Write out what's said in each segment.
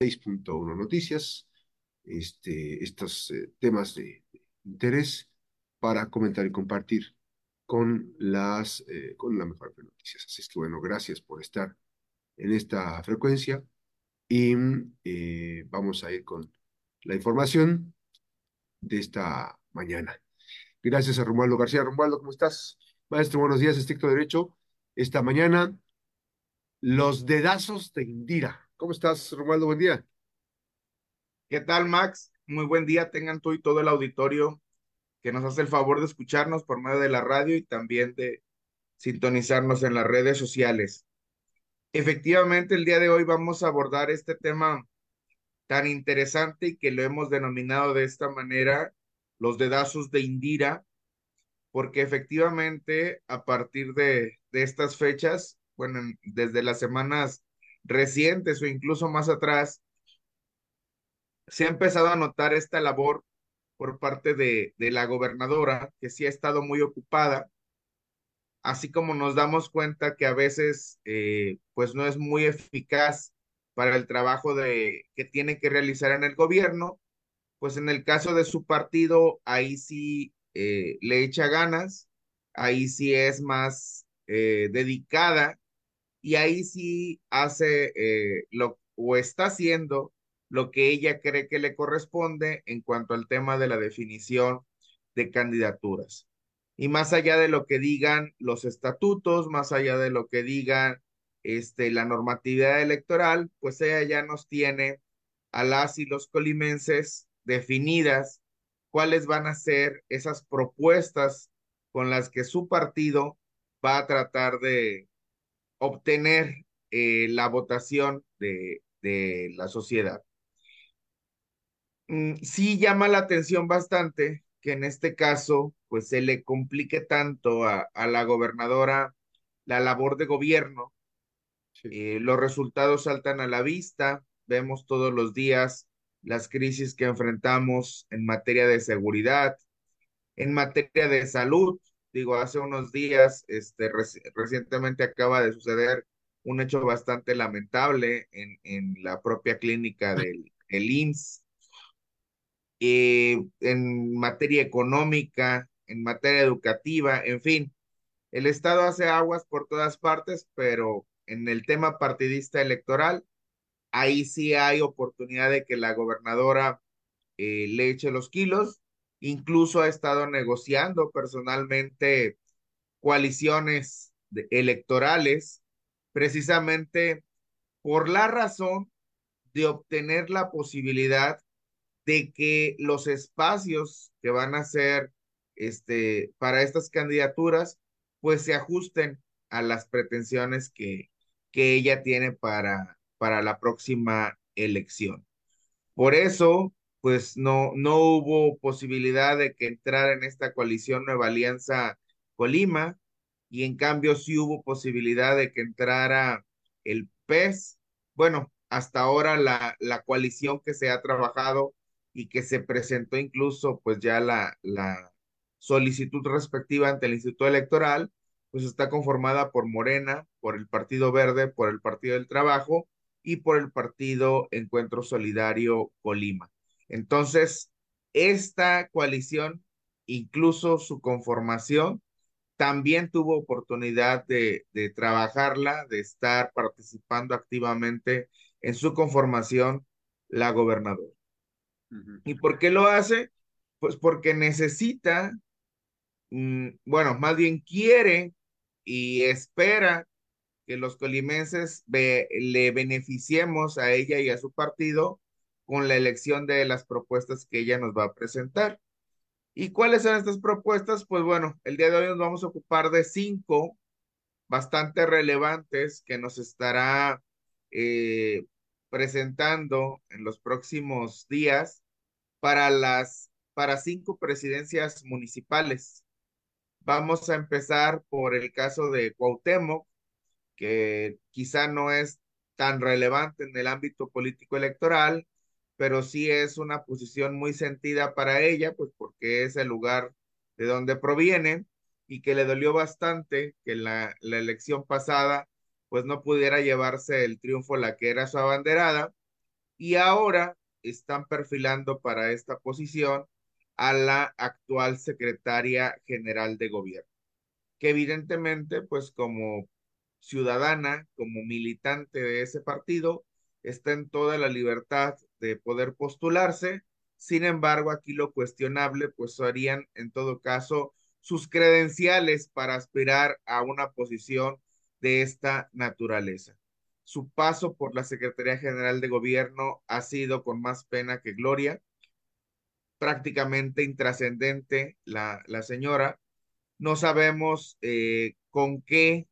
6.1 Noticias, este, estos eh, temas de, interés para comentar y compartir con las eh, con la mejor de noticias. Así es que bueno, gracias por estar en esta frecuencia y eh, vamos a ir con la información de esta mañana. Gracias a Romualdo García. Romualdo, ¿cómo estás? Maestro, buenos días, estricto derecho. Esta mañana, los dedazos de Indira. ¿Cómo estás, Romualdo? Buen día. ¿Qué tal, Max? Muy buen día. Tengan tú y todo el auditorio que nos hace el favor de escucharnos por medio de la radio y también de sintonizarnos en las redes sociales. Efectivamente, el día de hoy vamos a abordar este tema tan interesante y que lo hemos denominado de esta manera, los dedazos de Indira, porque efectivamente a partir de, de estas fechas, bueno, desde las semanas recientes o incluso más atrás, se ha empezado a notar esta labor por parte de, de, la gobernadora, que sí ha estado muy ocupada, así como nos damos cuenta que a veces eh, pues no es muy eficaz para el trabajo de, que tiene que realizar en el gobierno, pues en el caso de su partido, ahí sí eh, le echa ganas, ahí sí es más eh, dedicada y ahí sí hace eh, lo o está haciendo lo que ella cree que le corresponde en cuanto al tema de la definición de candidaturas. Y más allá de lo que digan los estatutos, más allá de lo que digan este, la normatividad electoral, pues ella ya nos tiene a las y los colimenses definidas cuáles van a ser esas propuestas con las que su partido va a tratar de, obtener eh, la votación de, de, la sociedad. Mm, sí llama la atención bastante que en este caso pues se le complique tanto a, a la gobernadora la labor de gobierno. Sí. Eh, los resultados saltan a la vista, vemos todos los días las crisis que enfrentamos en materia de seguridad, en materia de salud, digo, hace unos días, este, reci recientemente acaba de suceder un hecho bastante lamentable en, en la propia clínica del el IMSS. Eh, en materia económica, en materia educativa, en fin, el Estado hace aguas por todas partes, pero en el tema partidista electoral, ahí sí hay oportunidad de que la gobernadora eh, le eche los kilos incluso ha estado negociando personalmente coaliciones electorales, precisamente por la razón de obtener la posibilidad de que los espacios que van a ser este, para estas candidaturas, pues se ajusten a las pretensiones que, que ella tiene para, para la próxima elección. Por eso, pues no, no hubo posibilidad de que entrara en esta coalición Nueva Alianza Colima y en cambio sí hubo posibilidad de que entrara el PES. Bueno, hasta ahora la, la coalición que se ha trabajado y que se presentó incluso pues ya la, la solicitud respectiva ante el Instituto Electoral, pues está conformada por Morena, por el Partido Verde, por el Partido del Trabajo y por el Partido Encuentro Solidario Colima. Entonces, esta coalición, incluso su conformación, también tuvo oportunidad de, de, trabajarla, de estar participando activamente en su conformación la gobernadora. Uh -huh. ¿Y por qué lo hace? Pues porque necesita, mmm, bueno, más bien quiere y espera que los colimenses be, le beneficiemos a ella y a su partido con la elección de las propuestas que ella nos va a presentar. ¿Y cuáles son estas propuestas? Pues bueno, el día de hoy nos vamos a ocupar de cinco bastante relevantes que nos estará eh, presentando en los próximos días para las para cinco presidencias municipales. Vamos a empezar por el caso de Cuauhtémoc, que quizá no es tan relevante en el ámbito político electoral, pero sí es una posición muy sentida para ella, pues porque es el lugar de donde proviene y que le dolió bastante que la, la elección pasada pues no pudiera llevarse el triunfo la que era su abanderada. Y ahora están perfilando para esta posición a la actual secretaria general de gobierno, que evidentemente, pues como ciudadana, como militante de ese partido, está en toda la libertad de poder postularse. Sin embargo, aquí lo cuestionable, pues serían en todo caso sus credenciales para aspirar a una posición de esta naturaleza. Su paso por la Secretaría General de Gobierno ha sido con más pena que gloria, prácticamente intrascendente la, la señora. No sabemos eh, con qué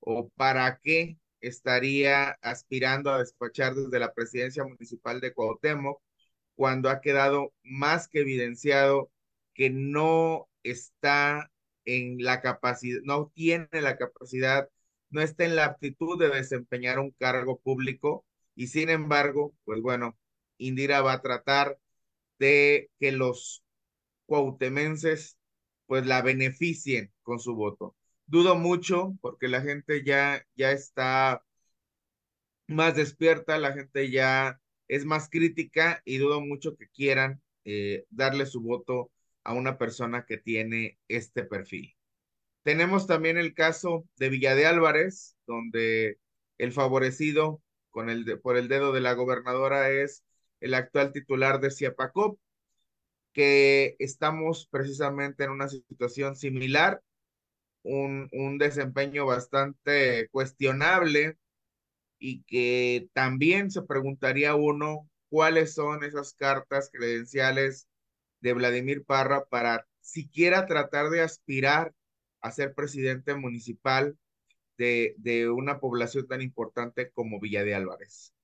o para qué estaría aspirando a despachar desde la presidencia municipal de Cuauhtémoc cuando ha quedado más que evidenciado que no está en la capacidad, no tiene la capacidad, no está en la aptitud de desempeñar un cargo público y sin embargo, pues bueno, Indira va a tratar de que los cuautemenses pues la beneficien con su voto. Dudo mucho porque la gente ya, ya está más despierta, la gente ya es más crítica y dudo mucho que quieran eh, darle su voto a una persona que tiene este perfil. Tenemos también el caso de Villa de Álvarez, donde el favorecido con el por el dedo de la gobernadora es el actual titular de Ciapacop, que estamos precisamente en una situación similar, un, un desempeño bastante cuestionable y que también se preguntaría uno cuáles son esas cartas credenciales de Vladimir Parra para siquiera tratar de aspirar a ser presidente municipal de, de una población tan importante como Villa de Álvarez.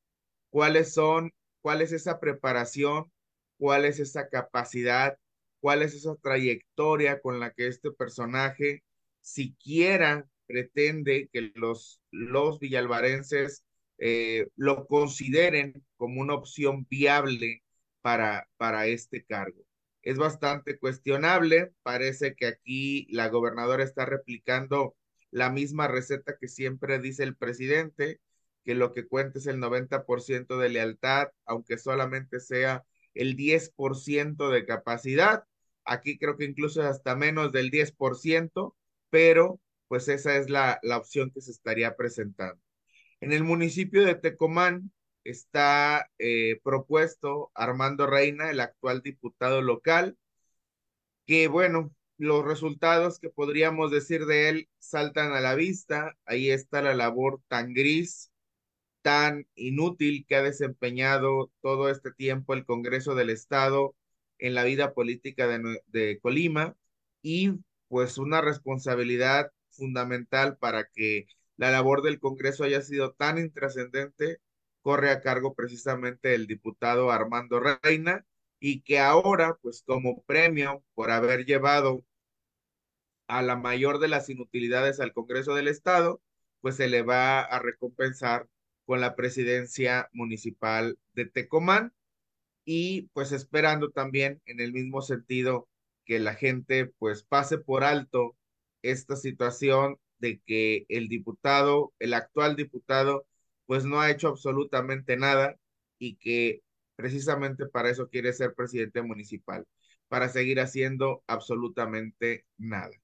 ¿Cuáles son, cuál es esa preparación, cuál es esa capacidad, cuál es esa trayectoria con la que este personaje siquiera pretende que los, los villalvarenses eh, lo consideren como una opción viable para, para este cargo es bastante cuestionable. Parece que aquí la gobernadora está replicando la misma receta que siempre dice el presidente, que lo que cuenta es el 90% de lealtad, aunque solamente sea el 10% de capacidad. Aquí creo que incluso hasta menos del 10%, pero pues esa es la, la opción que se estaría presentando. En el municipio de Tecomán, está eh, propuesto Armando Reina, el actual diputado local, que bueno, los resultados que podríamos decir de él saltan a la vista. Ahí está la labor tan gris, tan inútil que ha desempeñado todo este tiempo el Congreso del Estado en la vida política de, de Colima y pues una responsabilidad fundamental para que la labor del Congreso haya sido tan intrascendente corre a cargo precisamente el diputado Armando Reina y que ahora, pues como premio por haber llevado a la mayor de las inutilidades al Congreso del Estado, pues se le va a recompensar con la presidencia municipal de Tecomán y pues esperando también en el mismo sentido que la gente pues pase por alto esta situación de que el diputado, el actual diputado pues no ha hecho absolutamente nada y que precisamente para eso quiere ser presidente municipal, para seguir haciendo absolutamente nada.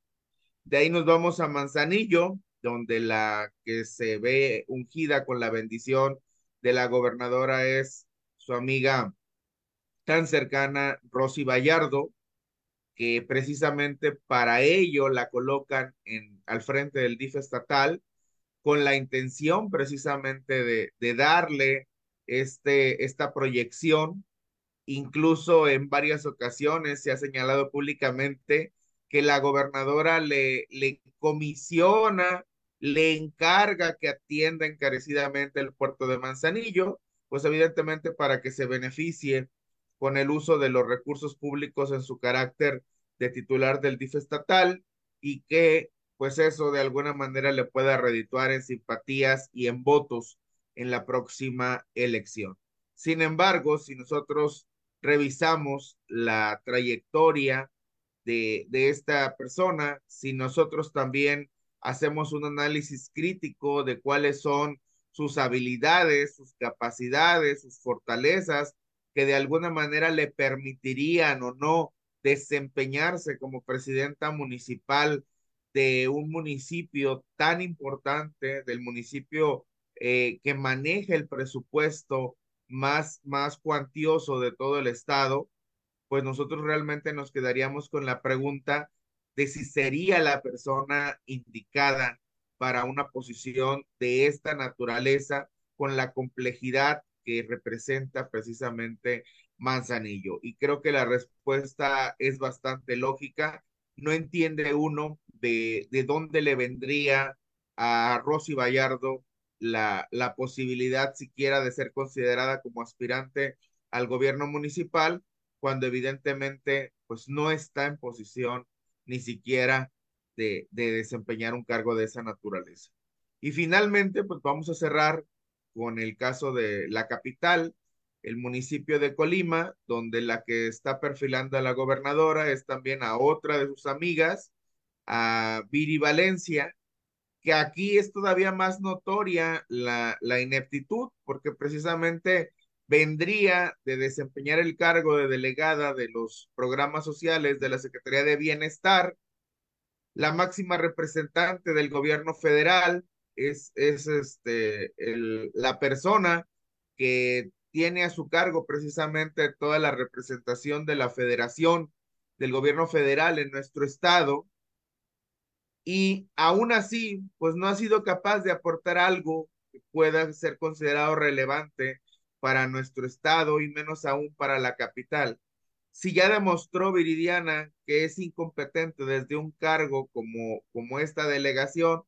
De ahí nos vamos a Manzanillo, donde la que se ve ungida con la bendición de la gobernadora es su amiga tan cercana, Rosy Vallardo, que precisamente para ello la colocan en, al frente del DIF estatal con la intención precisamente de, de darle este, esta proyección. Incluso en varias ocasiones se ha señalado públicamente que la gobernadora le, le comisiona, le encarga que atienda encarecidamente el puerto de Manzanillo, pues evidentemente para que se beneficie con el uso de los recursos públicos en su carácter de titular del DIF estatal y que pues eso de alguna manera le pueda redituar en simpatías y en votos en la próxima elección. Sin embargo, si nosotros revisamos la trayectoria de, de esta persona, si nosotros también hacemos un análisis crítico de cuáles son sus habilidades, sus capacidades, sus fortalezas, que de alguna manera le permitirían o no desempeñarse como presidenta municipal de un municipio tan importante, del municipio eh, que maneja el presupuesto más, más cuantioso de todo el estado, pues nosotros realmente nos quedaríamos con la pregunta de si sería la persona indicada para una posición de esta naturaleza con la complejidad que representa precisamente Manzanillo. Y creo que la respuesta es bastante lógica. No entiende uno de, de dónde le vendría a Rosy Vallardo la, la posibilidad siquiera de ser considerada como aspirante al gobierno municipal, cuando evidentemente pues no está en posición ni siquiera de, de desempeñar un cargo de esa naturaleza. Y finalmente, pues vamos a cerrar con el caso de la capital, el municipio de Colima, donde la que está perfilando a la gobernadora es también a otra de sus amigas, a Viri Valencia, que aquí es todavía más notoria la, la ineptitud, porque precisamente vendría de desempeñar el cargo de delegada de los programas sociales de la Secretaría de Bienestar, la máxima representante del gobierno federal, es, es este, el, la persona que tiene a su cargo precisamente toda la representación de la federación, del gobierno federal en nuestro estado, y aún así, pues no ha sido capaz de aportar algo que pueda ser considerado relevante para nuestro estado y menos aún para la capital. Si ya demostró Viridiana que es incompetente desde un cargo como, como esta delegación,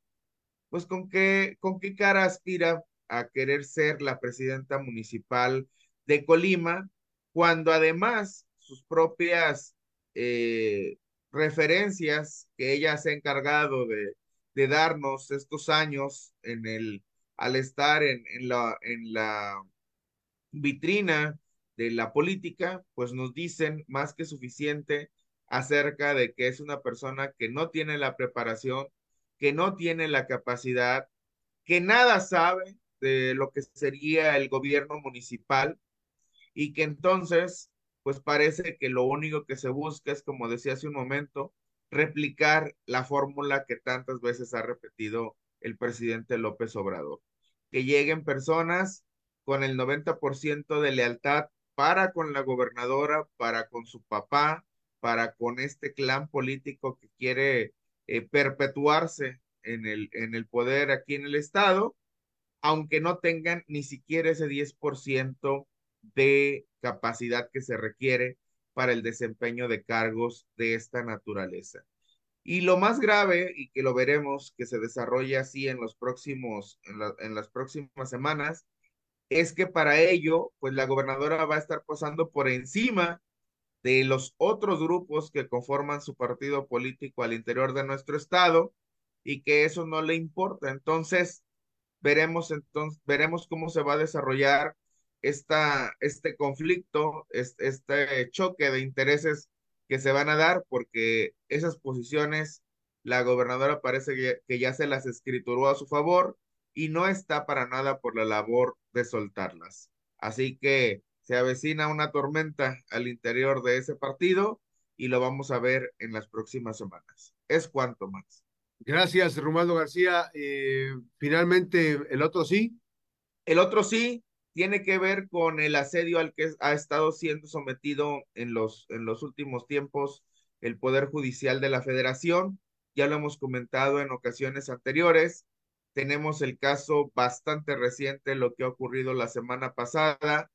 pues con qué, con qué cara aspira a querer ser la presidenta municipal de Colima, cuando además sus propias eh, referencias que ella se ha encargado de, de darnos estos años en el, al estar en, en, la, en la vitrina de la política, pues nos dicen más que suficiente acerca de que es una persona que no tiene la preparación, que no tiene la capacidad, que nada sabe de lo que sería el gobierno municipal y que entonces pues parece que lo único que se busca es, como decía hace un momento, replicar la fórmula que tantas veces ha repetido el presidente López Obrador. Que lleguen personas con el 90% de lealtad para con la gobernadora, para con su papá, para con este clan político que quiere eh, perpetuarse en el, en el poder aquí en el Estado, aunque no tengan ni siquiera ese 10% de capacidad que se requiere para el desempeño de cargos de esta naturaleza. Y lo más grave, y que lo veremos que se desarrolle así en los próximos, en, las próximas semanas, es que para ello, pues la gobernadora va a estar posando por encima de los otros grupos que conforman su partido político al interior de nuestro estado y que eso no le importa. Entonces, veremos entonces, veremos cómo se va a desarrollar esta, este conflicto, este, choque de intereses que se van a dar, porque esas posiciones la gobernadora parece que, ya se las escrituró a su favor y no está para nada por la labor de soltarlas. Así que se avecina una tormenta al interior de ese partido y lo vamos a ver en las próximas semanas. Es cuanto más. Gracias, Romualdo García. Eh, finalmente, el otro sí. El otro sí, tiene que ver con el asedio al que ha estado siendo sometido en los, en los últimos tiempos el Poder Judicial de la Federación. Ya lo hemos comentado en ocasiones anteriores. Tenemos el caso bastante reciente, lo que ha ocurrido la semana pasada,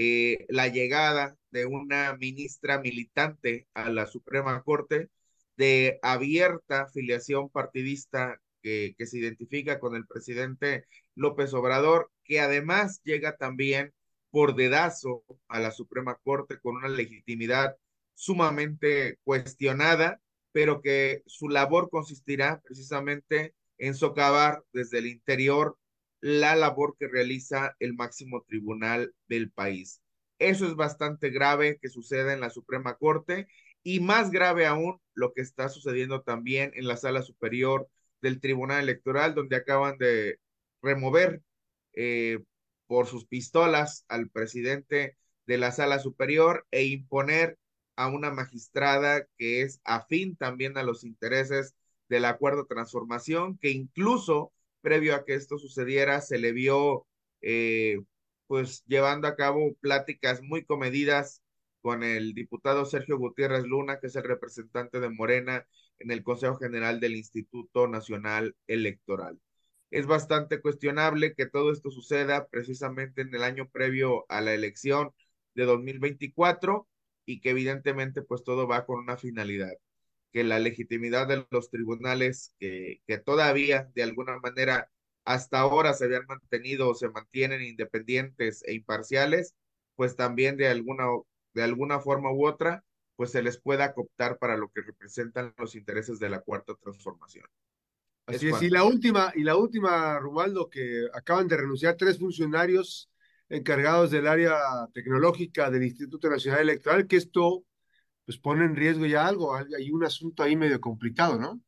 eh, la llegada de una ministra militante a la Suprema Corte de abierta filiación partidista que se identifica con el presidente López Obrador que además llega también por dedazo a la Suprema Corte con una legitimidad sumamente cuestionada, pero que su labor consistirá precisamente en socavar desde el interior la labor que realiza el máximo tribunal del país. Eso es bastante grave que suceda en la Suprema Corte y más grave aún lo que está sucediendo también en la sala superior del Tribunal Electoral, donde acaban de remover eh, por sus pistolas al presidente de la sala superior e imponer a una magistrada que es afín también a los intereses del acuerdo de transformación, que incluso previo a que esto sucediera se le vio eh, pues llevando a cabo pláticas muy comedidas con el diputado Sergio Gutiérrez Luna, que es el representante de Morena en el Consejo General del Instituto Nacional Electoral. Es bastante cuestionable que todo esto suceda precisamente en el año previo a la elección de 2024 y que evidentemente pues todo va con una finalidad, que la legitimidad de los tribunales que, que todavía de alguna manera hasta ahora se habían mantenido o se mantienen independientes e imparciales, pues también de alguna, de alguna forma u otra, pues se les pueda cooptar para lo que representan los intereses de la cuarta transformación. Así es, y la última, y la última, Rubaldo, que acaban de renunciar tres funcionarios encargados del área tecnológica del Instituto Nacional Electoral, que esto pues pone en riesgo ya algo, hay un asunto ahí medio complicado, ¿no?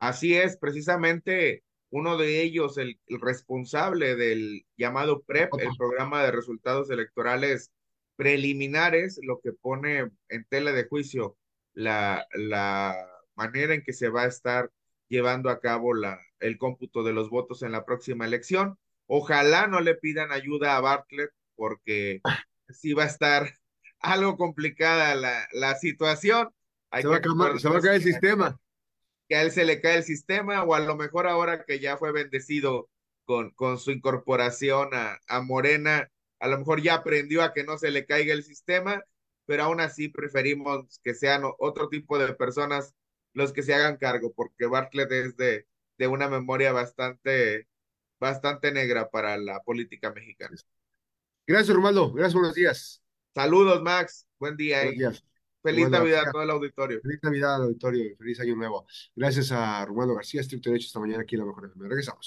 Así es, precisamente uno de ellos, el, responsable del llamado PREP, el programa de resultados electorales preliminares, lo que pone en tela de juicio la, la manera en que se va a estar llevando a cabo la, el cómputo de los votos en la próxima elección. Ojalá no le pidan ayuda a Bartlett porque sí va a estar algo complicada la, la situación. se, va se va a caer el sistema que a él se le cae el sistema o a lo mejor ahora que ya fue bendecido con, con su incorporación a, a Morena, a lo mejor ya aprendió a que no se le caiga el sistema, pero aún así preferimos que sean otro tipo de personas los que se hagan cargo, porque Bartlett es de, de una memoria bastante, bastante negra para la política mexicana. Gracias, Romaldo. Gracias, buenos días. Saludos, Max. Buen día. Feliz Navidad a todo el auditorio. Feliz Navidad al auditorio feliz Año Nuevo. Gracias a Romano García, estricto derecho esta mañana aquí en la mejor. Regresamos.